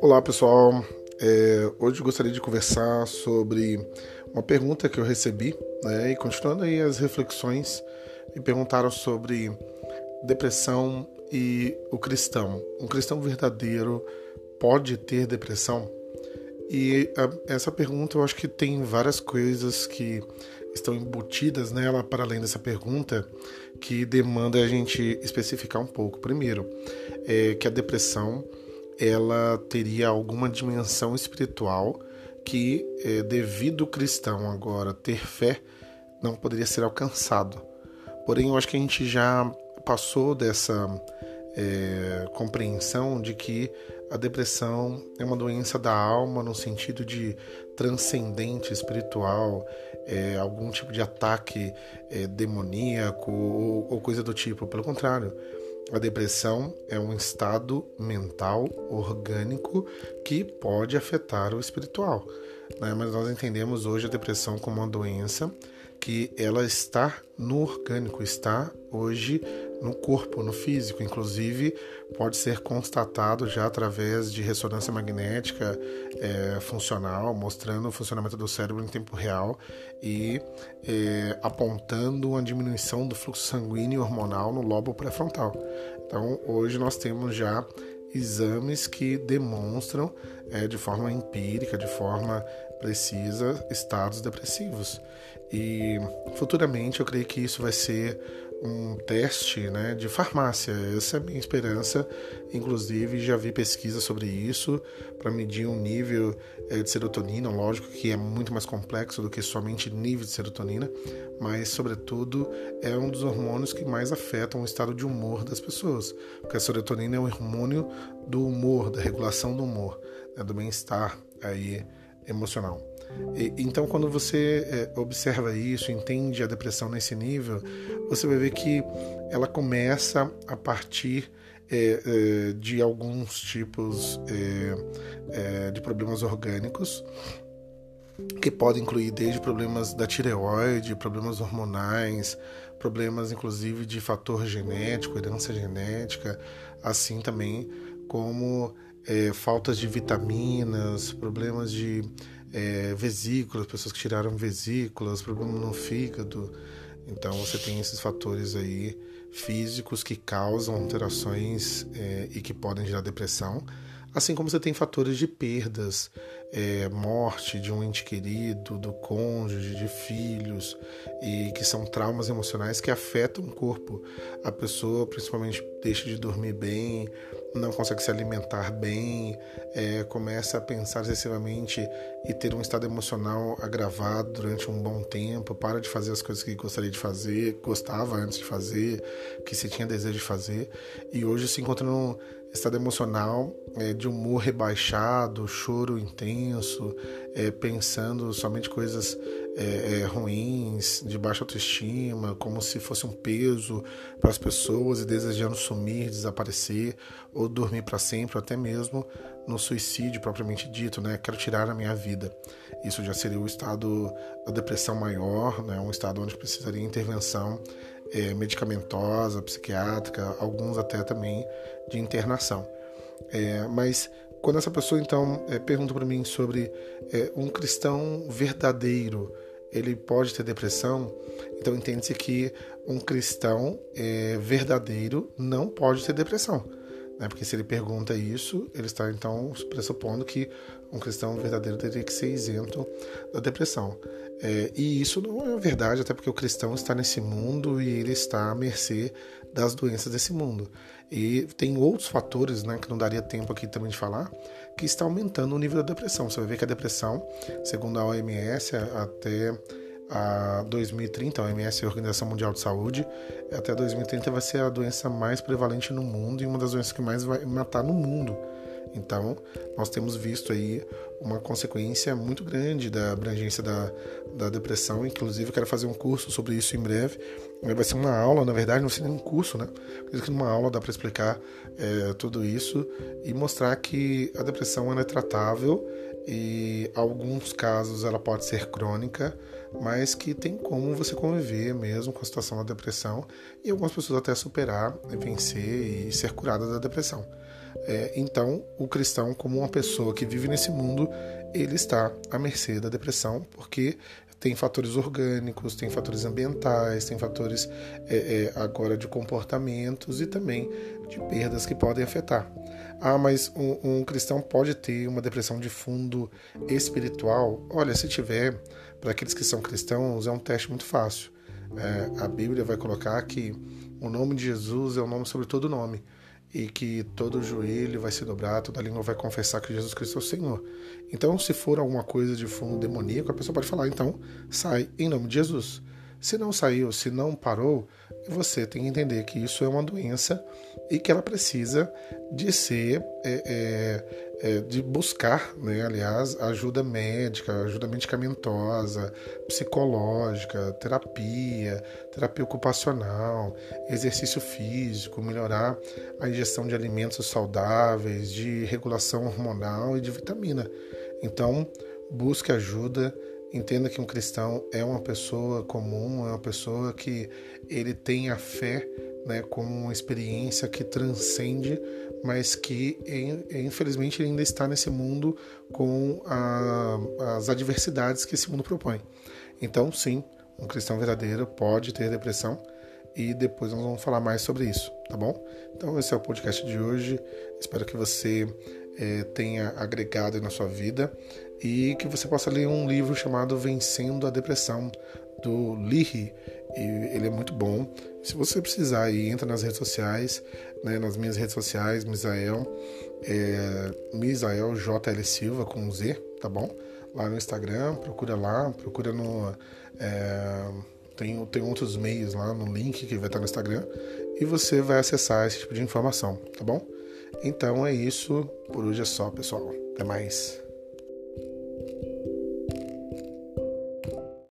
Olá pessoal, é, hoje gostaria de conversar sobre uma pergunta que eu recebi, né, e continuando aí as reflexões, me perguntaram sobre depressão e o cristão. Um cristão verdadeiro pode ter depressão? E a, essa pergunta eu acho que tem várias coisas que estão embutidas nela para além dessa pergunta que demanda a gente especificar um pouco. Primeiro, é que a depressão ela teria alguma dimensão espiritual que, é, devido o cristão agora ter fé, não poderia ser alcançado. Porém, eu acho que a gente já passou dessa é, compreensão de que a depressão é uma doença da alma no sentido de transcendente espiritual, é, algum tipo de ataque é, demoníaco ou, ou coisa do tipo. Pelo contrário, a depressão é um estado mental orgânico que pode afetar o espiritual. Né? Mas nós entendemos hoje a depressão como uma doença que ela está no orgânico, está hoje no corpo, no físico. Inclusive, pode ser constatado já através de ressonância magnética é, funcional, mostrando o funcionamento do cérebro em tempo real e é, apontando uma diminuição do fluxo sanguíneo hormonal no lobo pré-frontal. Então, hoje nós temos já exames que demonstram é, de forma empírica, de forma precisa, estados depressivos. E futuramente eu creio que isso vai ser um teste né, de farmácia. Essa é a minha esperança. Inclusive, já vi pesquisa sobre isso para medir um nível é, de serotonina. Lógico que é muito mais complexo do que somente nível de serotonina, mas, sobretudo, é um dos hormônios que mais afetam o estado de humor das pessoas. Porque a serotonina é um hormônio do humor, da regulação do humor, né, do bem-estar aí emocional. Então, quando você é, observa isso, entende a depressão nesse nível, você vai ver que ela começa a partir é, é, de alguns tipos é, é, de problemas orgânicos, que podem incluir desde problemas da tireoide, problemas hormonais, problemas inclusive de fator genético, herança genética, assim também como é, faltas de vitaminas, problemas de é, vesículas, pessoas que tiraram vesículas, problema no fígado. Então você tem esses fatores aí físicos que causam alterações é, e que podem gerar depressão, assim como você tem fatores de perdas, é, morte de um ente querido, do cônjuge, de filhos, e que são traumas emocionais que afetam o corpo. A pessoa principalmente deixa de dormir bem, não consegue se alimentar bem, é, começa a pensar excessivamente e ter um estado emocional agravado durante um bom tempo, para de fazer as coisas que gostaria de fazer, gostava antes de fazer, que se tinha desejo de fazer, e hoje se encontra num estado emocional é, de humor rebaixado, choro intenso, é, pensando somente coisas é, é, ruins, de baixa autoestima, como se fosse um peso para as pessoas e desejando sumir, desaparecer ou dormir para sempre, até mesmo no suicídio propriamente dito, né? Quero tirar a minha vida. Isso já seria o estado da depressão maior, né? Um estado onde precisaria intervenção é, medicamentosa, psiquiátrica, alguns até também de internação. É, mas quando essa pessoa então é, pergunta para mim sobre é, um cristão verdadeiro, ele pode ter depressão, então entende-se que um cristão é, verdadeiro não pode ter depressão. Né? Porque se ele pergunta isso, ele está então pressupondo que um cristão verdadeiro teria que ser isento da depressão. É, e isso não é verdade, até porque o cristão está nesse mundo e ele está à mercê das doenças desse mundo. E tem outros fatores, né, que não daria tempo aqui também de falar, que está aumentando o nível da depressão. Você vai ver que a depressão, segundo a OMS, até a 2030, a OMS, a Organização Mundial de Saúde, até 2030 vai ser a doença mais prevalente no mundo e uma das doenças que mais vai matar no mundo. Então, nós temos visto aí uma consequência muito grande da abrangência da, da depressão. Inclusive, eu quero fazer um curso sobre isso em breve. Vai ser uma aula, na verdade, não ser nem um curso, né? Acredito que numa aula dá para explicar é, tudo isso e mostrar que a depressão é tratável e, em alguns casos, ela pode ser crônica, mas que tem como você conviver mesmo com a situação da depressão e algumas pessoas até superar, vencer e ser curada da depressão. É, então, o cristão, como uma pessoa que vive nesse mundo, ele está à mercê da depressão, porque tem fatores orgânicos, tem fatores ambientais, tem fatores é, é, agora de comportamentos e também de perdas que podem afetar. Ah, mas um, um, cristão pode ter uma depressão de fundo espiritual? Olha, se tiver, para aqueles que são cristãos, é um teste muito fácil. É, a Bíblia vai colocar que o nome de Jesus é o nome sobre todo nome e que todo joelho vai se dobrar, toda língua vai confessar que Jesus Cristo é o Senhor. Então, se for alguma coisa de fundo demoníaco, a pessoa pode falar, então, sai em nome de Jesus. Se não saiu, se não parou, você tem que entender que isso é uma doença e que ela precisa de ser, é, é, é, de buscar, né, aliás, ajuda médica, ajuda medicamentosa, psicológica, terapia, terapia ocupacional, exercício físico, melhorar a ingestão de alimentos saudáveis, de regulação hormonal e de vitamina. Então, busque ajuda Entenda que um cristão é uma pessoa comum, é uma pessoa que ele tem a fé né, como uma experiência que transcende, mas que infelizmente ainda está nesse mundo com a, as adversidades que esse mundo propõe. Então, sim, um cristão verdadeiro pode ter depressão e depois nós vamos falar mais sobre isso, tá bom? Então, esse é o podcast de hoje. Espero que você é, tenha agregado na sua vida e que você possa ler um livro chamado Vencendo a Depressão, do Lihi. ele é muito bom. Se você precisar, aí, entra nas redes sociais, né, nas minhas redes sociais, Misael, é, Misael JL Silva com Z, tá bom? Lá no Instagram, procura lá, procura no. É, tem, tem outros meios lá no link que vai estar no Instagram e você vai acessar esse tipo de informação, tá bom? Então é isso. Por hoje é só, pessoal. Até mais.